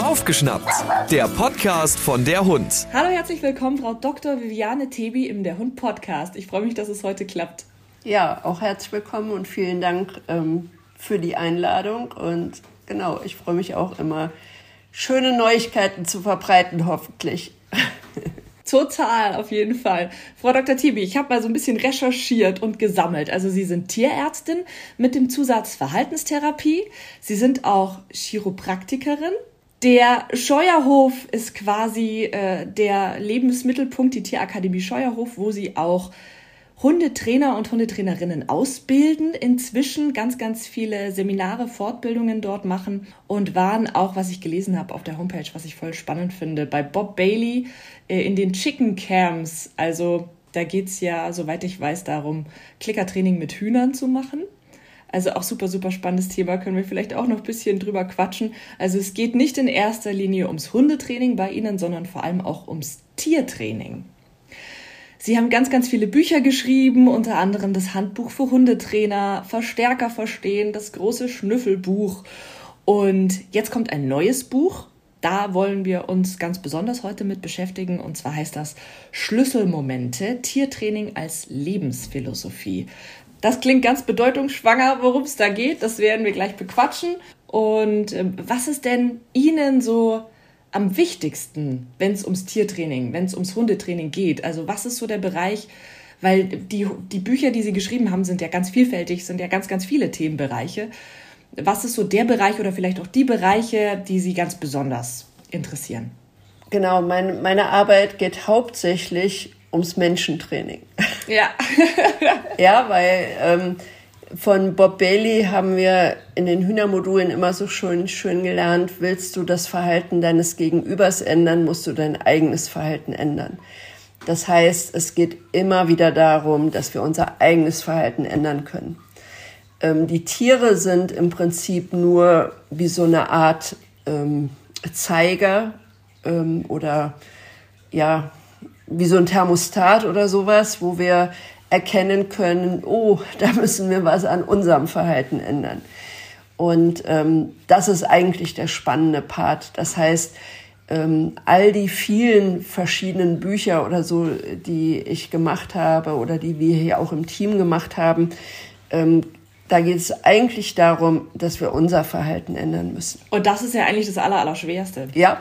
Aufgeschnappt, der Podcast von der Hund. Hallo, herzlich willkommen, Frau Dr. Viviane Tebi im Der Hund Podcast. Ich freue mich, dass es heute klappt. Ja, auch herzlich willkommen und vielen Dank ähm, für die Einladung. Und genau, ich freue mich auch immer, schöne Neuigkeiten zu verbreiten, hoffentlich. Total, auf jeden Fall. Frau Dr. Tibi, ich habe mal so ein bisschen recherchiert und gesammelt. Also Sie sind Tierärztin mit dem Zusatz Verhaltenstherapie. Sie sind auch Chiropraktikerin. Der Scheuerhof ist quasi äh, der Lebensmittelpunkt, die Tierakademie Scheuerhof, wo Sie auch Hundetrainer und Hundetrainerinnen ausbilden, inzwischen ganz, ganz viele Seminare, Fortbildungen dort machen und waren auch, was ich gelesen habe auf der Homepage, was ich voll spannend finde, bei Bob Bailey äh, in den Chicken Camps. Also da geht es ja, soweit ich weiß, darum, Klickertraining mit Hühnern zu machen. Also auch super, super spannendes Thema, können wir vielleicht auch noch ein bisschen drüber quatschen. Also es geht nicht in erster Linie ums Hundetraining bei Ihnen, sondern vor allem auch ums Tiertraining. Sie haben ganz, ganz viele Bücher geschrieben, unter anderem das Handbuch für Hundetrainer, Verstärker verstehen, das große Schnüffelbuch. Und jetzt kommt ein neues Buch. Da wollen wir uns ganz besonders heute mit beschäftigen. Und zwar heißt das Schlüsselmomente, Tiertraining als Lebensphilosophie. Das klingt ganz bedeutungsschwanger, worum es da geht. Das werden wir gleich bequatschen. Und äh, was ist denn Ihnen so am wichtigsten, wenn es ums Tiertraining, wenn es ums Hundetraining geht? Also was ist so der Bereich, weil die, die Bücher, die Sie geschrieben haben, sind ja ganz vielfältig, sind ja ganz, ganz viele Themenbereiche. Was ist so der Bereich oder vielleicht auch die Bereiche, die Sie ganz besonders interessieren? Genau, mein, meine Arbeit geht hauptsächlich ums Menschentraining. Ja. ja, weil ähm, von Bob Bailey haben wir in den Hühnermodulen immer so schön, schön gelernt, willst du das Verhalten deines Gegenübers ändern, musst du dein eigenes Verhalten ändern. Das heißt, es geht immer wieder darum, dass wir unser eigenes Verhalten ändern können. Ähm, die Tiere sind im Prinzip nur wie so eine Art ähm, Zeiger ähm, oder ja, wie so ein Thermostat oder sowas, wo wir erkennen können, oh, da müssen wir was an unserem Verhalten ändern. Und ähm, das ist eigentlich der spannende Part. Das heißt, ähm, all die vielen verschiedenen Bücher oder so, die ich gemacht habe oder die wir hier auch im Team gemacht haben, ähm, da geht es eigentlich darum, dass wir unser Verhalten ändern müssen. Und das ist ja eigentlich das Allerallerschwerste. Ja,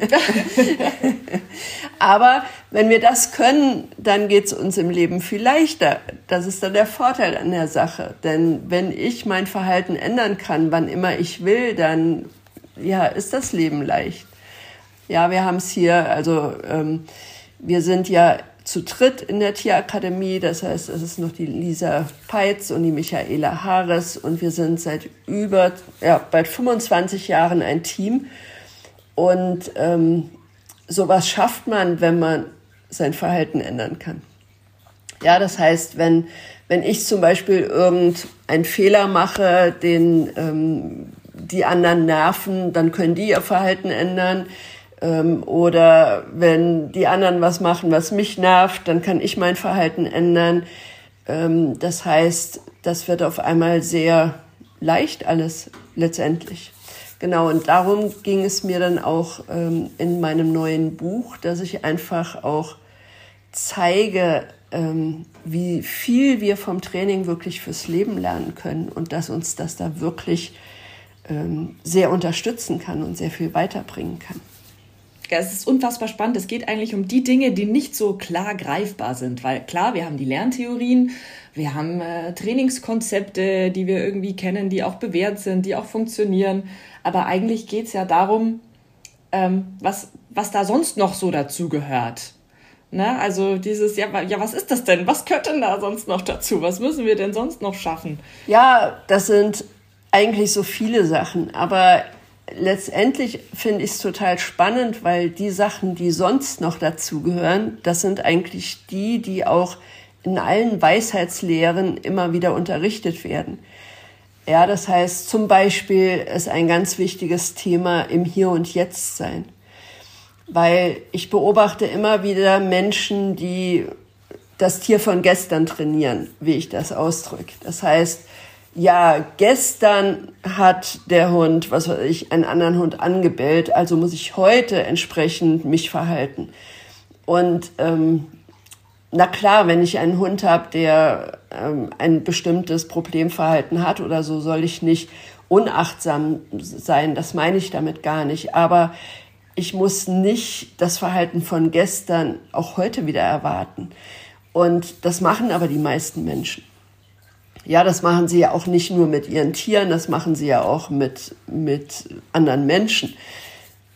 Aber wenn wir das können, dann geht es uns im Leben viel leichter. Das ist dann der Vorteil an der Sache. Denn wenn ich mein Verhalten ändern kann, wann immer ich will, dann ja, ist das Leben leicht. Ja, wir haben es hier, also ähm, wir sind ja zu dritt in der Tierakademie. Das heißt, es ist noch die Lisa Peitz und die Michaela Haares und wir sind seit über, ja, bald 25 Jahren ein Team. Und ähm, sowas schafft man, wenn man sein Verhalten ändern kann. Ja, das heißt, wenn, wenn ich zum Beispiel irgendeinen Fehler mache, den ähm, die anderen nerven, dann können die ihr Verhalten ändern. Ähm, oder wenn die anderen was machen, was mich nervt, dann kann ich mein Verhalten ändern. Ähm, das heißt, das wird auf einmal sehr leicht alles letztendlich. Genau, und darum ging es mir dann auch ähm, in meinem neuen Buch, dass ich einfach auch zeige, ähm, wie viel wir vom Training wirklich fürs Leben lernen können und dass uns das da wirklich ähm, sehr unterstützen kann und sehr viel weiterbringen kann. Es ist unfassbar spannend. Es geht eigentlich um die Dinge, die nicht so klar greifbar sind. Weil klar, wir haben die Lerntheorien, wir haben äh, Trainingskonzepte, die wir irgendwie kennen, die auch bewährt sind, die auch funktionieren. Aber eigentlich geht es ja darum, ähm, was, was da sonst noch so dazu gehört. Ne? Also dieses, ja, ja, was ist das denn? Was könnte denn da sonst noch dazu? Was müssen wir denn sonst noch schaffen? Ja, das sind eigentlich so viele Sachen. Aber letztendlich finde ich es total spannend, weil die Sachen, die sonst noch dazu gehören, das sind eigentlich die, die auch in allen Weisheitslehren immer wieder unterrichtet werden. Ja, das heißt zum Beispiel ist ein ganz wichtiges Thema im Hier und Jetzt sein. Weil ich beobachte immer wieder Menschen, die das Tier von gestern trainieren, wie ich das ausdrücke. Das heißt, ja, gestern hat der Hund, was weiß ich, einen anderen Hund angebellt, also muss ich heute entsprechend mich verhalten. Und ähm, na klar, wenn ich einen Hund habe, der ähm, ein bestimmtes Problemverhalten hat oder so, soll ich nicht unachtsam sein. Das meine ich damit gar nicht. Aber ich muss nicht das Verhalten von gestern auch heute wieder erwarten. Und das machen aber die meisten Menschen. Ja, das machen sie ja auch nicht nur mit ihren Tieren, das machen sie ja auch mit, mit anderen Menschen.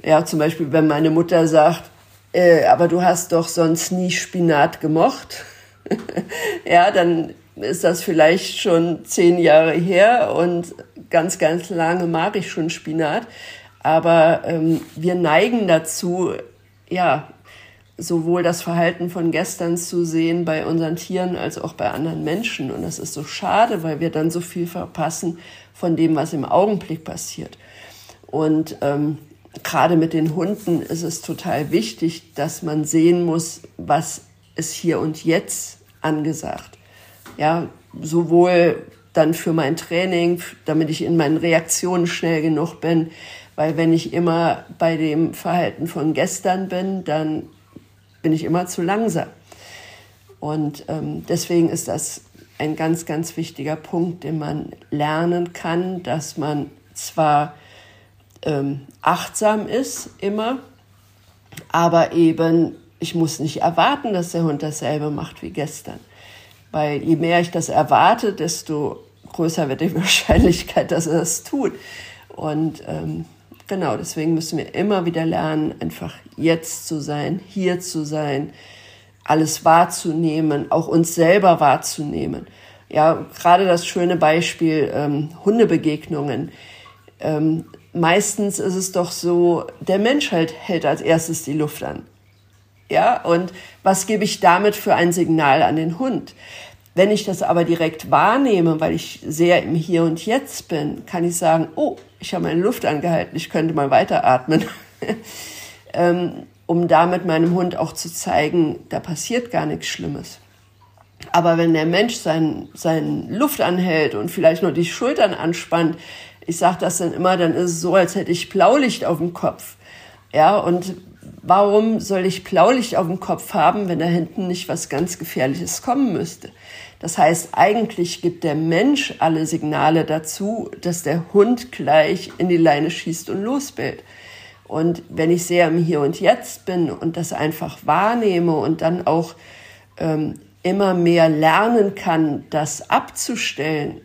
Ja, zum Beispiel, wenn meine Mutter sagt, äh, aber du hast doch sonst nie Spinat gemocht. ja, dann ist das vielleicht schon zehn Jahre her und ganz, ganz lange mag ich schon Spinat. Aber ähm, wir neigen dazu, ja, sowohl das Verhalten von gestern zu sehen bei unseren Tieren als auch bei anderen Menschen. Und das ist so schade, weil wir dann so viel verpassen von dem, was im Augenblick passiert. Und ähm, gerade mit den Hunden ist es total wichtig, dass man sehen muss, was ist hier und jetzt angesagt. Ja, sowohl dann für mein Training, damit ich in meinen Reaktionen schnell genug bin, weil wenn ich immer bei dem Verhalten von gestern bin, dann bin ich immer zu langsam. Und ähm, deswegen ist das ein ganz, ganz wichtiger Punkt, den man lernen kann, dass man zwar ähm, achtsam ist immer, aber eben ich muss nicht erwarten, dass der Hund dasselbe macht wie gestern. Weil je mehr ich das erwarte, desto größer wird die Wahrscheinlichkeit, dass er das tut. Und ähm, genau, deswegen müssen wir immer wieder lernen, einfach jetzt zu sein, hier zu sein, alles wahrzunehmen, auch uns selber wahrzunehmen. Ja, gerade das schöne Beispiel ähm, Hundebegegnungen. Ähm, meistens ist es doch so, der Mensch halt hält als erstes die Luft an. Ja, und was gebe ich damit für ein Signal an den Hund? Wenn ich das aber direkt wahrnehme, weil ich sehr im Hier und Jetzt bin, kann ich sagen, oh, ich habe meine Luft angehalten, ich könnte mal weiteratmen, ähm, um damit meinem Hund auch zu zeigen, da passiert gar nichts Schlimmes. Aber wenn der Mensch seinen, seinen Luft anhält und vielleicht nur die Schultern anspannt, ich sage das dann immer, dann ist es so, als hätte ich Blaulicht auf dem Kopf. Ja, und warum soll ich Blaulicht auf dem Kopf haben, wenn da hinten nicht was ganz Gefährliches kommen müsste? Das heißt, eigentlich gibt der Mensch alle Signale dazu, dass der Hund gleich in die Leine schießt und losbellt. Und wenn ich sehr im Hier und Jetzt bin und das einfach wahrnehme und dann auch ähm, immer mehr lernen kann, das abzustellen,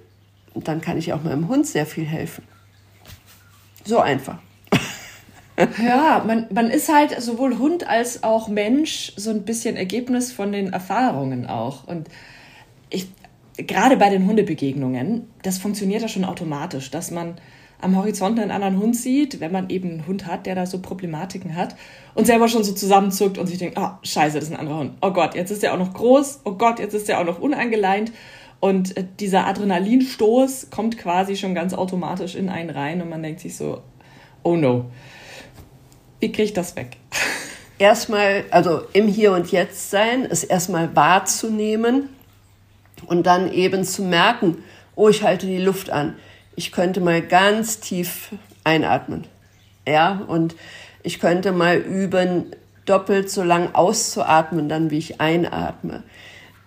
dann kann ich auch meinem Hund sehr viel helfen. So einfach. ja, man, man ist halt sowohl Hund als auch Mensch so ein bisschen Ergebnis von den Erfahrungen auch. Und ich, gerade bei den Hundebegegnungen, das funktioniert ja schon automatisch, dass man am Horizont einen anderen Hund sieht, wenn man eben einen Hund hat, der da so Problematiken hat und selber schon so zusammenzuckt und sich denkt, oh, scheiße, das ist ein anderer Hund. Oh Gott, jetzt ist der auch noch groß. Oh Gott, jetzt ist der auch noch unangeleint. Und äh, dieser Adrenalinstoß kommt quasi schon ganz automatisch in einen rein und man denkt sich so, oh no, wie kriege ich das weg? Erstmal, also im Hier und Jetzt sein, ist erstmal wahrzunehmen und dann eben zu merken, oh, ich halte die Luft an. Ich könnte mal ganz tief einatmen. Ja, und ich könnte mal üben, doppelt so lang auszuatmen, dann wie ich einatme.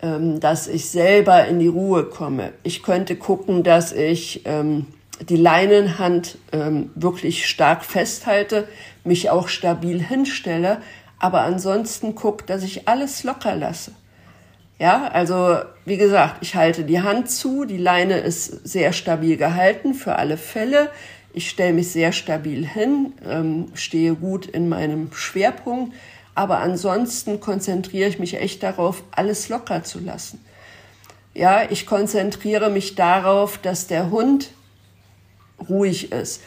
Ähm, dass ich selber in die Ruhe komme. Ich könnte gucken, dass ich ähm, die Leinenhand ähm, wirklich stark festhalte, mich auch stabil hinstelle, aber ansonsten gucke, dass ich alles locker lasse. Ja, also wie gesagt, ich halte die Hand zu, die Leine ist sehr stabil gehalten für alle Fälle. Ich stelle mich sehr stabil hin, ähm, stehe gut in meinem Schwerpunkt aber ansonsten konzentriere ich mich echt darauf, alles locker zu lassen. Ja, ich konzentriere mich darauf, dass der Hund ruhig ist.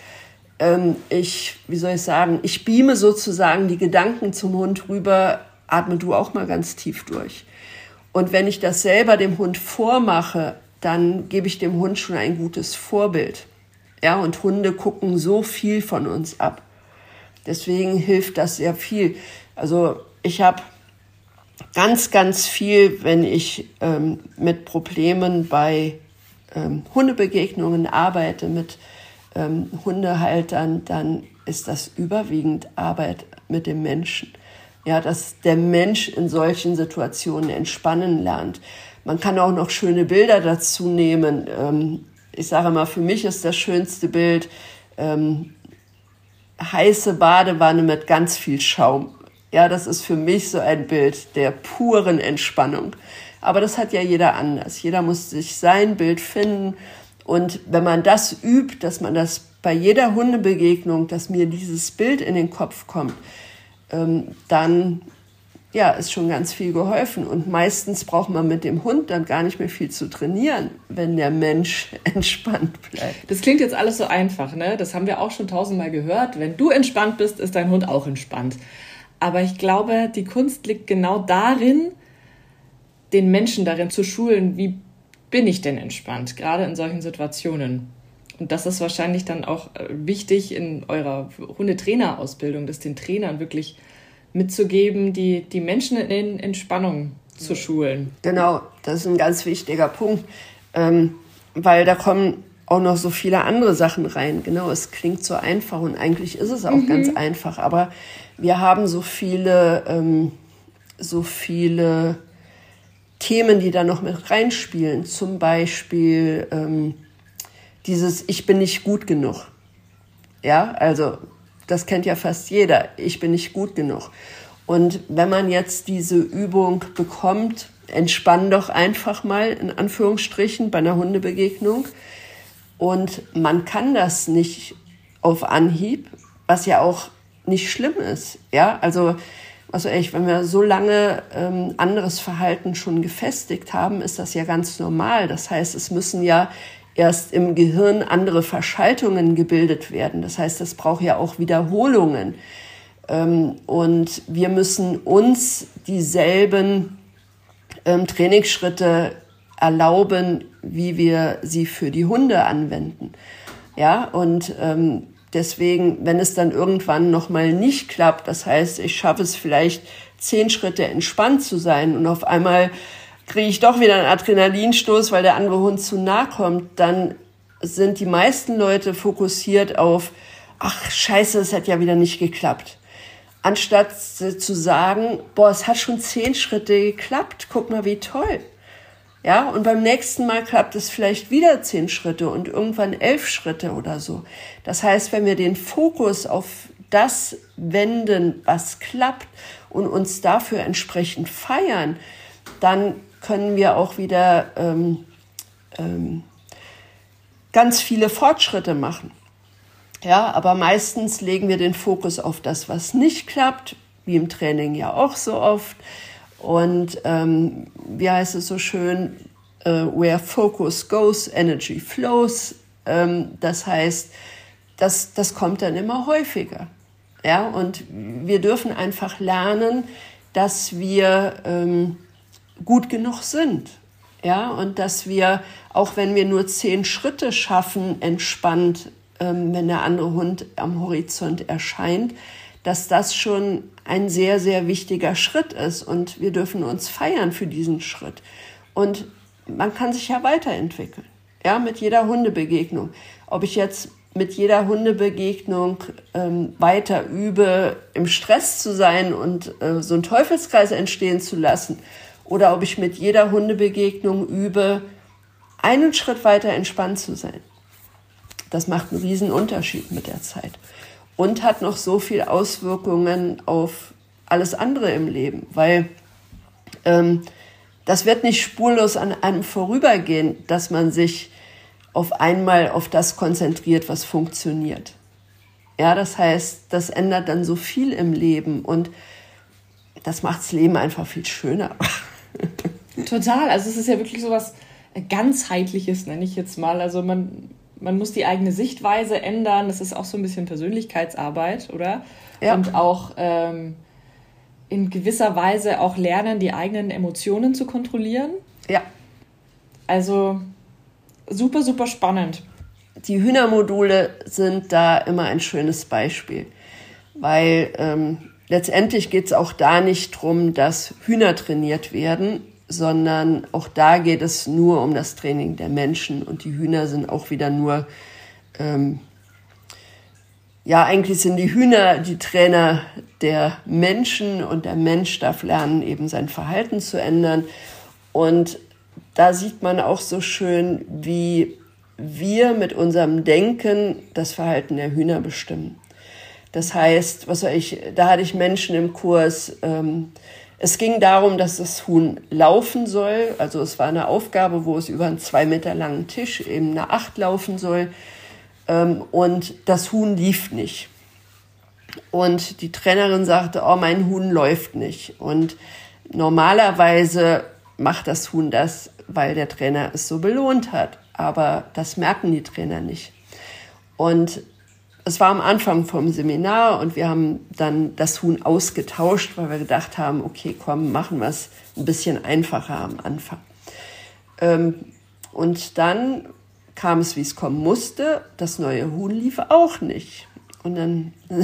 Ähm, ich, wie soll ich sagen, ich beame sozusagen die Gedanken zum Hund rüber, atme du auch mal ganz tief durch. Und wenn ich das selber dem Hund vormache, dann gebe ich dem Hund schon ein gutes Vorbild. Ja, und Hunde gucken so viel von uns ab. Deswegen hilft das sehr viel. Also ich habe ganz, ganz viel, wenn ich ähm, mit Problemen bei ähm, Hundebegegnungen arbeite, mit ähm, Hundehaltern, dann ist das überwiegend Arbeit mit dem Menschen. Ja, dass der Mensch in solchen Situationen entspannen lernt. Man kann auch noch schöne Bilder dazu nehmen. Ähm, ich sage mal, für mich ist das schönste Bild ähm, heiße Badewanne mit ganz viel Schaum. Ja, das ist für mich so ein Bild der puren Entspannung. Aber das hat ja jeder anders. Jeder muss sich sein Bild finden. Und wenn man das übt, dass man das bei jeder Hundebegegnung, dass mir dieses Bild in den Kopf kommt, ähm, dann ja, ist schon ganz viel geholfen. Und meistens braucht man mit dem Hund dann gar nicht mehr viel zu trainieren, wenn der Mensch entspannt bleibt. Das klingt jetzt alles so einfach, ne? Das haben wir auch schon tausendmal gehört. Wenn du entspannt bist, ist dein Hund auch entspannt. Aber ich glaube, die Kunst liegt genau darin, den Menschen darin zu schulen, wie bin ich denn entspannt, gerade in solchen Situationen. Und das ist wahrscheinlich dann auch äh, wichtig in eurer Hundetrainerausbildung, das den Trainern wirklich mitzugeben, die, die Menschen in Entspannung zu schulen. Genau, das ist ein ganz wichtiger Punkt, ähm, weil da kommen auch noch so viele andere Sachen rein. Genau, es klingt so einfach und eigentlich ist es auch mhm. ganz einfach, aber wir haben so viele, ähm, so viele Themen, die da noch mit reinspielen. Zum Beispiel ähm, dieses Ich bin nicht gut genug. Ja, also das kennt ja fast jeder. Ich bin nicht gut genug. Und wenn man jetzt diese Übung bekommt, entspann doch einfach mal in Anführungsstrichen bei einer Hundebegegnung. Und man kann das nicht auf Anhieb, was ja auch nicht schlimm ist. Ja, also, also echt, wenn wir so lange ähm, anderes Verhalten schon gefestigt haben, ist das ja ganz normal. Das heißt, es müssen ja erst im Gehirn andere Verschaltungen gebildet werden. Das heißt, es braucht ja auch Wiederholungen. Ähm, und wir müssen uns dieselben ähm, Trainingsschritte erlauben, wie wir sie für die Hunde anwenden. Ja, und ähm, deswegen, wenn es dann irgendwann nochmal nicht klappt, das heißt, ich schaffe es vielleicht zehn Schritte entspannt zu sein und auf einmal kriege ich doch wieder einen Adrenalinstoß, weil der andere Hund zu nah kommt, dann sind die meisten Leute fokussiert auf, ach scheiße, es hat ja wieder nicht geklappt. Anstatt zu sagen, boah, es hat schon zehn Schritte geklappt, guck mal, wie toll. Ja, und beim nächsten Mal klappt es vielleicht wieder zehn Schritte und irgendwann elf Schritte oder so. Das heißt, wenn wir den Fokus auf das wenden, was klappt und uns dafür entsprechend feiern, dann können wir auch wieder ähm, ähm, ganz viele Fortschritte machen. Ja, aber meistens legen wir den Fokus auf das, was nicht klappt, wie im Training ja auch so oft. Und ähm, wie heißt es so schön, uh, where focus goes, energy flows. Ähm, das heißt, das, das kommt dann immer häufiger. Ja, und wir dürfen einfach lernen, dass wir ähm, gut genug sind. Ja, und dass wir, auch wenn wir nur zehn Schritte schaffen, entspannt, ähm, wenn der andere Hund am Horizont erscheint, dass das schon ein sehr, sehr wichtiger Schritt ist. Und wir dürfen uns feiern für diesen Schritt. Und man kann sich ja weiterentwickeln. Ja, mit jeder Hundebegegnung. Ob ich jetzt mit jeder Hundebegegnung ähm, weiter übe, im Stress zu sein und äh, so einen Teufelskreis entstehen zu lassen oder ob ich mit jeder Hundebegegnung übe, einen Schritt weiter entspannt zu sein. Das macht einen riesen Unterschied mit der Zeit und hat noch so viel Auswirkungen auf alles andere im Leben, weil ähm, das wird nicht spurlos an einem vorübergehen, dass man sich auf einmal auf das konzentriert, was funktioniert. Ja, das heißt, das ändert dann so viel im Leben und das macht das Leben einfach viel schöner. Total. Also es ist ja wirklich so was ganzheitliches, nenne ich jetzt mal. Also man, man muss die eigene Sichtweise ändern. Das ist auch so ein bisschen Persönlichkeitsarbeit, oder? Ja. Und auch ähm, in gewisser Weise auch lernen, die eigenen Emotionen zu kontrollieren. Ja. Also super, super spannend. Die Hühnermodule sind da immer ein schönes Beispiel, weil ähm, letztendlich geht es auch da nicht darum, dass Hühner trainiert werden, sondern auch da geht es nur um das Training der Menschen und die Hühner sind auch wieder nur, ähm, ja, eigentlich sind die Hühner die Trainer der Menschen und der Mensch darf lernen, eben sein Verhalten zu ändern. Und da sieht man auch so schön, wie wir mit unserem Denken das Verhalten der Hühner bestimmen. Das heißt, was soll ich, da hatte ich Menschen im Kurs, ähm, es ging darum, dass das Huhn laufen soll. Also es war eine Aufgabe, wo es über einen zwei Meter langen Tisch eben eine Acht laufen soll. Ähm, und das Huhn lief nicht. Und die Trainerin sagte, oh, mein Huhn läuft nicht. Und normalerweise macht das Huhn das, weil der Trainer es so belohnt hat. Aber das merken die Trainer nicht. Und es war am Anfang vom Seminar und wir haben dann das Huhn ausgetauscht, weil wir gedacht haben, okay, komm, machen wir es ein bisschen einfacher am Anfang. Ähm, und dann kam es, wie es kommen musste. Das neue Huhn lief auch nicht. Und dann,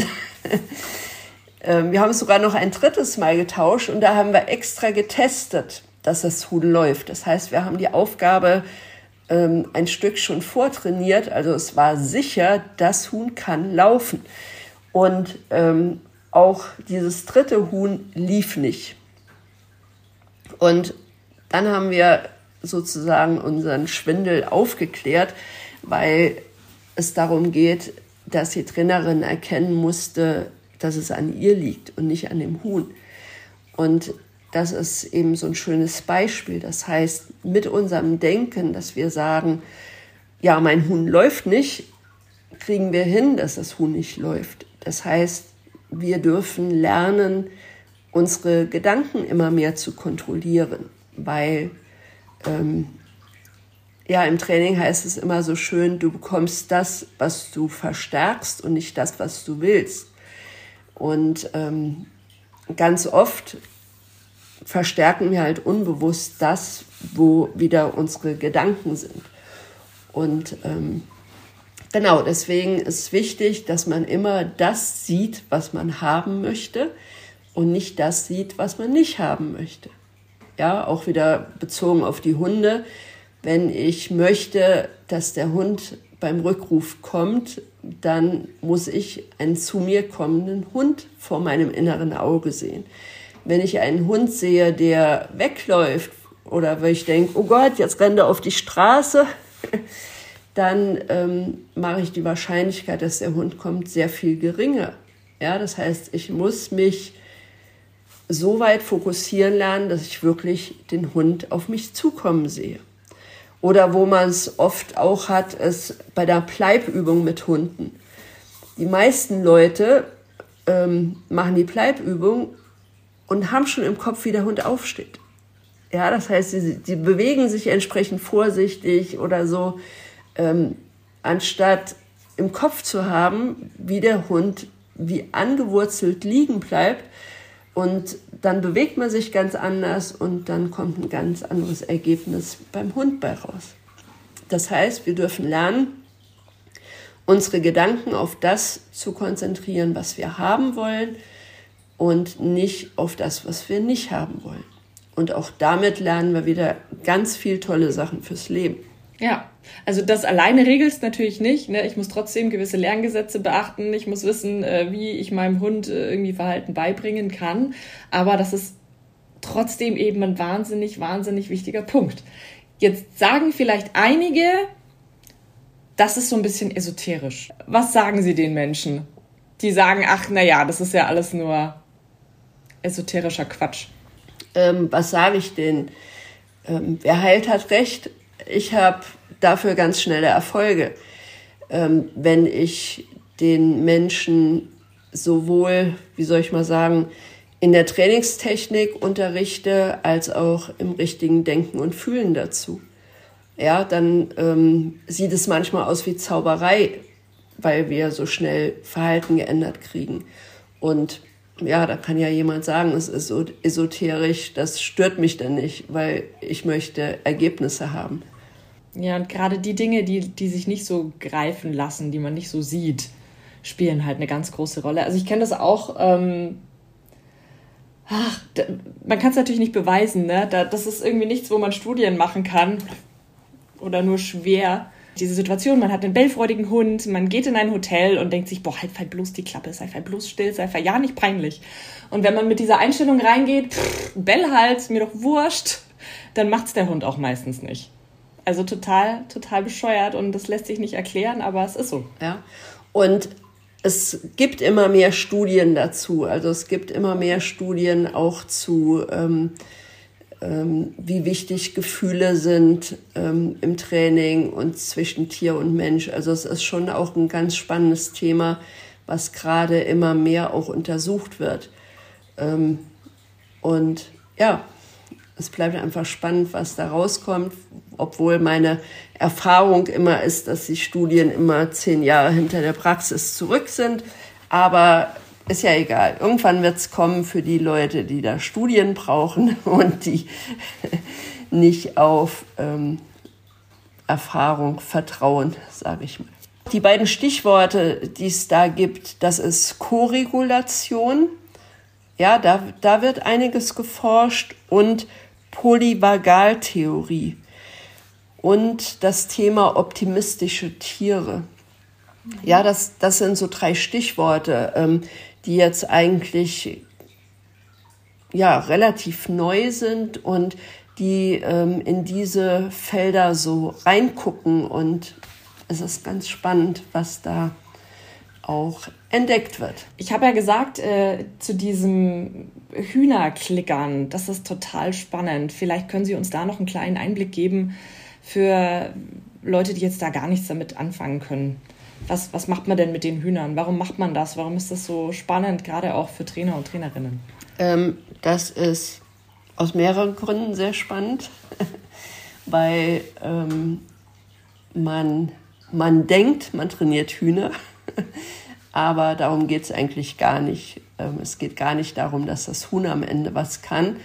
äh, wir haben es sogar noch ein drittes Mal getauscht und da haben wir extra getestet, dass das Huhn läuft. Das heißt, wir haben die Aufgabe ähm, ein Stück schon vortrainiert. Also es war sicher, das Huhn kann laufen. Und ähm, auch dieses dritte Huhn lief nicht. Und dann haben wir sozusagen unseren Schwindel aufgeklärt, weil es darum geht, dass die Trainerin erkennen musste, dass es an ihr liegt und nicht an dem Huhn. Und das ist eben so ein schönes Beispiel. Das heißt, mit unserem Denken, dass wir sagen, ja, mein Huhn läuft nicht, kriegen wir hin, dass das Huhn nicht läuft. Das heißt, wir dürfen lernen, unsere Gedanken immer mehr zu kontrollieren, weil ähm, ja, im Training heißt es immer so schön, du bekommst das, was du verstärkst und nicht das, was du willst. Und ähm, ganz oft verstärken wir halt unbewusst das, wo wieder unsere Gedanken sind. Und ähm, genau, deswegen ist wichtig, dass man immer das sieht, was man haben möchte und nicht das sieht, was man nicht haben möchte. Ja, auch wieder bezogen auf die Hunde. Wenn ich möchte, dass der Hund beim Rückruf kommt, dann muss ich einen zu mir kommenden Hund vor meinem inneren Auge sehen wenn ich einen Hund sehe, der wegläuft oder wenn ich denke, oh Gott, jetzt rennt er auf die Straße, dann ähm, mache ich die Wahrscheinlichkeit, dass der Hund kommt, sehr viel geringer. Ja, das heißt, ich muss mich so weit fokussieren lernen, dass ich wirklich den Hund auf mich zukommen sehe. Oder wo man es oft auch hat, ist bei der Pleibübung mit Hunden. Die meisten Leute ähm, machen die Pleibübung und haben schon im Kopf, wie der Hund aufsteht. Ja, das heißt, sie, sie bewegen sich entsprechend vorsichtig oder so, ähm, anstatt im Kopf zu haben, wie der Hund wie angewurzelt liegen bleibt. Und dann bewegt man sich ganz anders und dann kommt ein ganz anderes Ergebnis beim Hund bei raus. Das heißt, wir dürfen lernen, unsere Gedanken auf das zu konzentrieren, was wir haben wollen, und nicht auf das, was wir nicht haben wollen. Und auch damit lernen wir wieder ganz viel tolle Sachen fürs Leben. Ja, also das alleine regelt es natürlich nicht. Ne? Ich muss trotzdem gewisse Lerngesetze beachten. Ich muss wissen, äh, wie ich meinem Hund äh, irgendwie Verhalten beibringen kann. Aber das ist trotzdem eben ein wahnsinnig, wahnsinnig wichtiger Punkt. Jetzt sagen vielleicht einige, das ist so ein bisschen esoterisch. Was sagen Sie den Menschen? Die sagen, ach, na ja, das ist ja alles nur esoterischer Quatsch. Ähm, was sage ich denen? Ähm, wer heilt, hat recht. Ich habe dafür ganz schnelle Erfolge. Ähm, wenn ich den Menschen sowohl, wie soll ich mal sagen, in der Trainingstechnik unterrichte, als auch im richtigen Denken und Fühlen dazu. Ja, dann ähm, sieht es manchmal aus wie Zauberei, weil wir so schnell Verhalten geändert kriegen. Und ja, da kann ja jemand sagen, es ist so esoterisch, das stört mich dann nicht, weil ich möchte Ergebnisse haben. Ja, und gerade die Dinge, die, die sich nicht so greifen lassen, die man nicht so sieht, spielen halt eine ganz große Rolle. Also ich kenne das auch, ähm, ach, man kann es natürlich nicht beweisen, ne? das ist irgendwie nichts, wo man Studien machen kann oder nur schwer. Diese Situation, man hat einen bellfreudigen Hund, man geht in ein Hotel und denkt sich, boah, halt, halt bloß die Klappe, sei halt bloß still, sei halt ja nicht peinlich. Und wenn man mit dieser Einstellung reingeht, pff, Bell halt, mir doch wurscht, dann macht's der Hund auch meistens nicht. Also total, total bescheuert und das lässt sich nicht erklären, aber es ist so. Ja. Und es gibt immer mehr Studien dazu. Also es gibt immer mehr Studien auch zu ähm, wie wichtig Gefühle sind ähm, im Training und zwischen Tier und Mensch. Also es ist schon auch ein ganz spannendes Thema, was gerade immer mehr auch untersucht wird. Ähm, und ja, es bleibt einfach spannend, was da rauskommt, obwohl meine Erfahrung immer ist, dass die Studien immer zehn Jahre hinter der Praxis zurück sind. Aber ist ja egal. Irgendwann wird es kommen für die Leute, die da Studien brauchen und die nicht auf ähm, Erfahrung vertrauen, sage ich mal. Die beiden Stichworte, die es da gibt, das ist Koregulation. Ja, da, da wird einiges geforscht und Polyvagaltheorie und das Thema optimistische Tiere. Ja, das, das sind so drei Stichworte, ähm, die jetzt eigentlich ja relativ neu sind und die ähm, in diese Felder so reingucken und es ist ganz spannend, was da auch entdeckt wird. Ich habe ja gesagt, äh, zu diesem Hühnerklickern, das ist total spannend. Vielleicht können Sie uns da noch einen kleinen Einblick geben für Leute, die jetzt da gar nichts damit anfangen können was, was macht man denn mit den Hühnern? Warum macht man das? Warum ist das so spannend, gerade auch für Trainer und Trainerinnen? Ähm, das ist aus mehreren Gründen sehr spannend, weil ähm, man, man denkt, man trainiert Hühner, aber darum geht es eigentlich gar nicht. Ähm, es geht gar nicht darum, dass das Huhn am Ende was kann.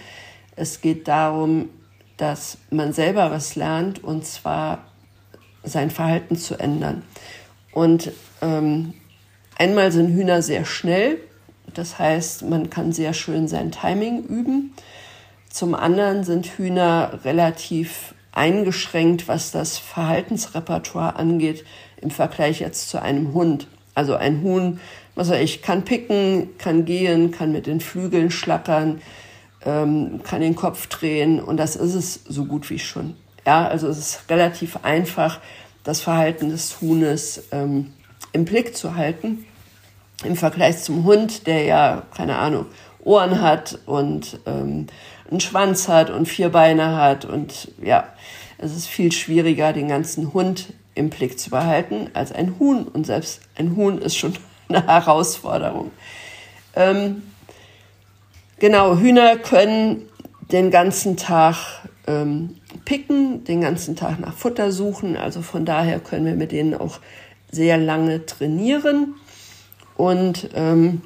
Es geht darum, dass man selber was lernt und zwar sein Verhalten zu ändern. Und ähm, einmal sind Hühner sehr schnell, das heißt, man kann sehr schön sein Timing üben. Zum anderen sind Hühner relativ eingeschränkt, was das Verhaltensrepertoire angeht, im Vergleich jetzt zu einem Hund. Also ein Huhn, was weiß ich, kann picken, kann gehen, kann mit den Flügeln schlackern, ähm, kann den Kopf drehen und das ist es so gut wie schon. Ja, also es ist relativ einfach, das Verhalten des Huhnes ähm, im Blick zu halten. Im Vergleich zum Hund, der ja, keine Ahnung, Ohren hat und ähm, einen Schwanz hat und vier Beine hat. Und ja, es ist viel schwieriger, den ganzen Hund im Blick zu behalten als ein Huhn. Und selbst ein Huhn ist schon eine Herausforderung. Ähm, genau, Hühner können den ganzen Tag ähm, picken, den ganzen Tag nach Futter suchen. Also von daher können wir mit denen auch sehr lange trainieren. Und ähm,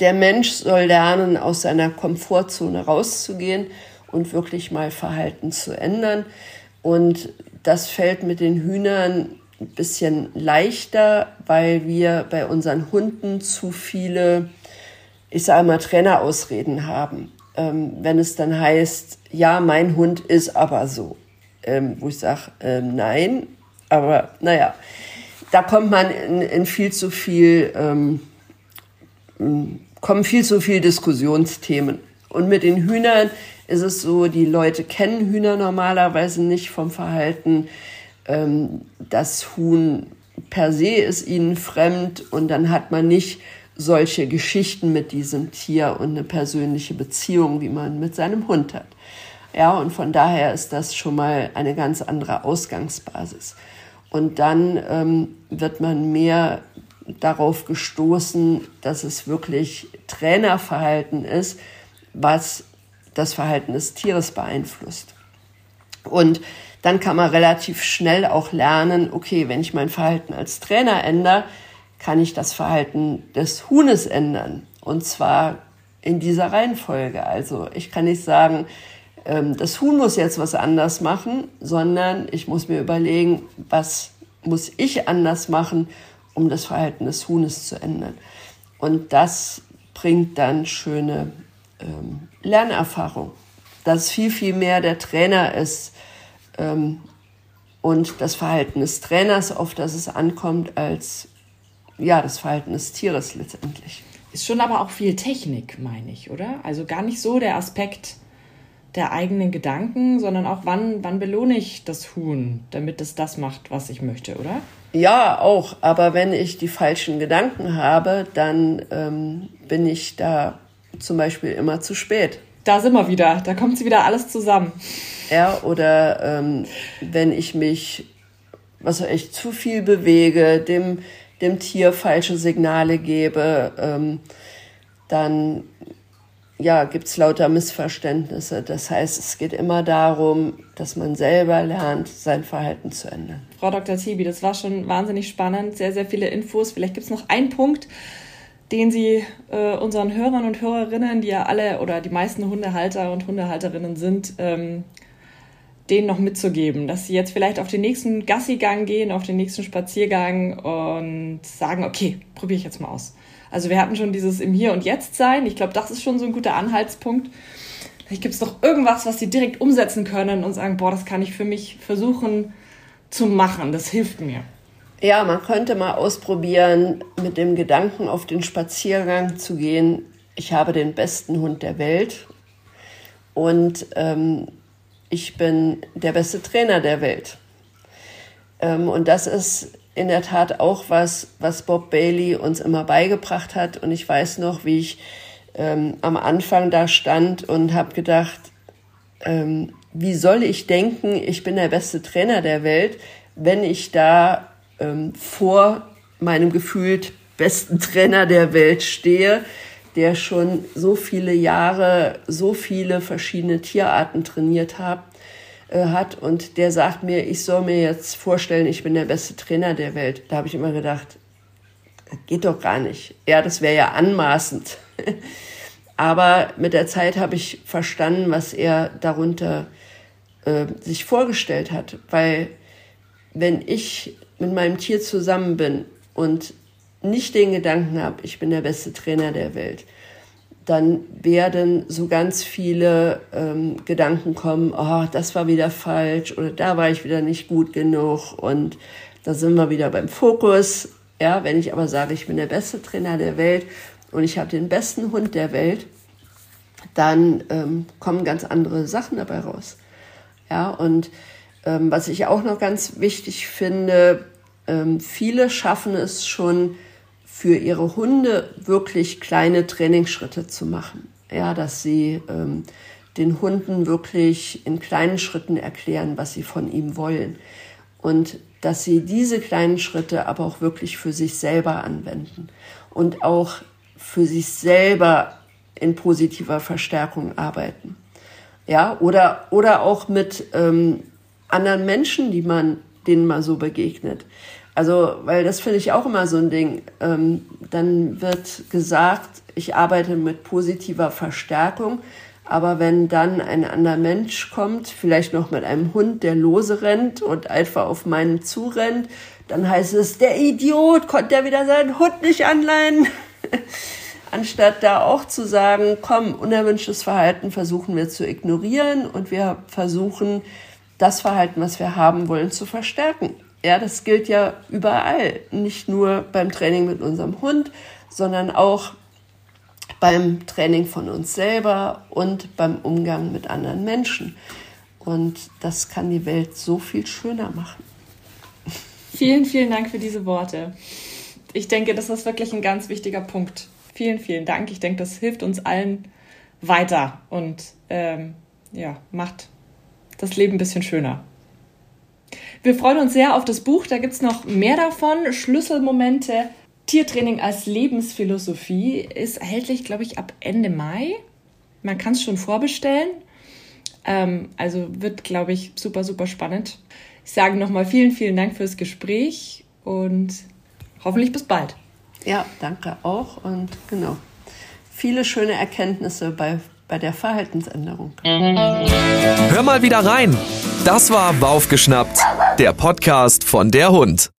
der Mensch soll lernen, aus seiner Komfortzone rauszugehen und wirklich mal Verhalten zu ändern. Und das fällt mit den Hühnern ein bisschen leichter, weil wir bei unseren Hunden zu viele, ich sage mal, Trainerausreden haben ähm, wenn es dann heißt, ja, mein Hund ist aber so. Ähm, wo ich sage, ähm, nein, aber naja, da kommt man in, in viel zu viel, ähm, kommen viel zu viel Diskussionsthemen. Und mit den Hühnern ist es so, die Leute kennen Hühner normalerweise nicht vom Verhalten. Ähm, das Huhn per se ist ihnen fremd und dann hat man nicht solche Geschichten mit diesem Tier und eine persönliche Beziehung, wie man mit seinem Hund hat. Ja, und von daher ist das schon mal eine ganz andere Ausgangsbasis. Und dann ähm, wird man mehr darauf gestoßen, dass es wirklich Trainerverhalten ist, was das Verhalten des Tieres beeinflusst. Und dann kann man relativ schnell auch lernen, okay, wenn ich mein Verhalten als Trainer ändere, kann ich das Verhalten des Huhnes ändern. Und zwar in dieser Reihenfolge. Also ich kann nicht sagen, ähm, das Huhn muss jetzt was anders machen, sondern ich muss mir überlegen, was muss ich anders machen, um das Verhalten des Huhnes zu ändern. Und das bringt dann schöne ähm, Lernerfahrung. Dass viel, viel mehr der Trainer ist ähm, und das Verhalten des Trainers, auf das es ankommt, als ja, das Verhalten des Tieres letztendlich. Ist schon aber auch viel Technik, meine ich, oder? Also gar nicht so der Aspekt der eigenen Gedanken, sondern auch wann, wann belohne ich das Huhn, damit es das macht, was ich möchte, oder? Ja, auch. Aber wenn ich die falschen Gedanken habe, dann ähm, bin ich da zum Beispiel immer zu spät. Da sind wir wieder. Da kommt sie wieder alles zusammen. Ja, oder ähm, wenn ich mich, was weiß ich, zu viel bewege, dem, dem Tier falsche Signale gebe, ähm, dann ja, gibt es lauter Missverständnisse. Das heißt, es geht immer darum, dass man selber lernt, sein Verhalten zu ändern. Frau Dr. Tibi, das war schon wahnsinnig spannend, sehr, sehr viele Infos. Vielleicht gibt es noch einen Punkt, den Sie äh, unseren Hörern und Hörerinnen, die ja alle oder die meisten Hundehalter und Hundehalterinnen sind, ähm, denen noch mitzugeben, dass sie jetzt vielleicht auf den nächsten Gassigang gehen, auf den nächsten Spaziergang und sagen, okay, probiere ich jetzt mal aus. Also wir hatten schon dieses im Hier und Jetzt sein. Ich glaube, das ist schon so ein guter Anhaltspunkt. Vielleicht gibt es noch irgendwas, was sie direkt umsetzen können und sagen, boah, das kann ich für mich versuchen zu machen. Das hilft mir. Ja, man könnte mal ausprobieren, mit dem Gedanken auf den Spaziergang zu gehen. Ich habe den besten Hund der Welt und ähm, ich bin der beste Trainer der Welt. Ähm, und das ist in der Tat auch was, was Bob Bailey uns immer beigebracht hat. Und ich weiß noch, wie ich ähm, am Anfang da stand und habe gedacht, ähm, wie soll ich denken, ich bin der beste Trainer der Welt, wenn ich da vor meinem gefühlt besten Trainer der Welt stehe, der schon so viele Jahre so viele verschiedene Tierarten trainiert hat äh, hat und der sagt mir, ich soll mir jetzt vorstellen, ich bin der beste Trainer der Welt. Da habe ich immer gedacht, geht doch gar nicht. Ja, das wäre ja anmaßend. Aber mit der Zeit habe ich verstanden, was er darunter äh, sich vorgestellt hat. Weil wenn ich mit meinem Tier zusammen bin und nicht den Gedanken habe, ich bin der beste Trainer der Welt, dann werden so ganz viele ähm, Gedanken kommen, oh, das war wieder falsch oder da war ich wieder nicht gut genug und da sind wir wieder beim Fokus. Ja, wenn ich aber sage, ich bin der beste Trainer der Welt und ich habe den besten Hund der Welt, dann ähm, kommen ganz andere Sachen dabei raus. Ja, und ähm, was ich auch noch ganz wichtig finde, ähm, viele schaffen es schon, für ihre Hunde wirklich kleine Trainingsschritte zu machen. Ja, dass sie ähm, den Hunden wirklich in kleinen Schritten erklären, was sie von ihm wollen. Und dass sie diese kleinen Schritte aber auch wirklich für sich selber anwenden und auch für sich selber in positiver Verstärkung arbeiten. Ja, oder, oder auch mit ähm, anderen Menschen, die man, denen man so begegnet. Also, weil das finde ich auch immer so ein Ding. Ähm, dann wird gesagt, ich arbeite mit positiver Verstärkung. Aber wenn dann ein anderer Mensch kommt, vielleicht noch mit einem Hund, der lose rennt und einfach auf meinen zurennt, dann heißt es, der Idiot konnte ja wieder seinen Hund nicht anleihen. Anstatt da auch zu sagen, komm, unerwünschtes Verhalten versuchen wir zu ignorieren und wir versuchen, das Verhalten, was wir haben wollen, zu verstärken. Ja, das gilt ja überall, nicht nur beim Training mit unserem Hund, sondern auch beim Training von uns selber und beim Umgang mit anderen Menschen. Und das kann die Welt so viel schöner machen. Vielen, vielen Dank für diese Worte. Ich denke, das ist wirklich ein ganz wichtiger Punkt. Vielen, vielen Dank. Ich denke, das hilft uns allen weiter und ähm, ja, macht das Leben ein bisschen schöner. Wir freuen uns sehr auf das Buch. Da gibt es noch mehr davon. Schlüsselmomente. Tiertraining als Lebensphilosophie ist erhältlich, glaube ich, ab Ende Mai. Man kann es schon vorbestellen. Ähm, also wird, glaube ich, super, super spannend. Ich sage nochmal vielen, vielen Dank fürs Gespräch und hoffentlich bis bald. Ja, danke auch und genau. Viele schöne Erkenntnisse bei, bei der Verhaltensänderung. Hör mal wieder rein. Das war Baufgeschnappt, der Podcast von der Hund.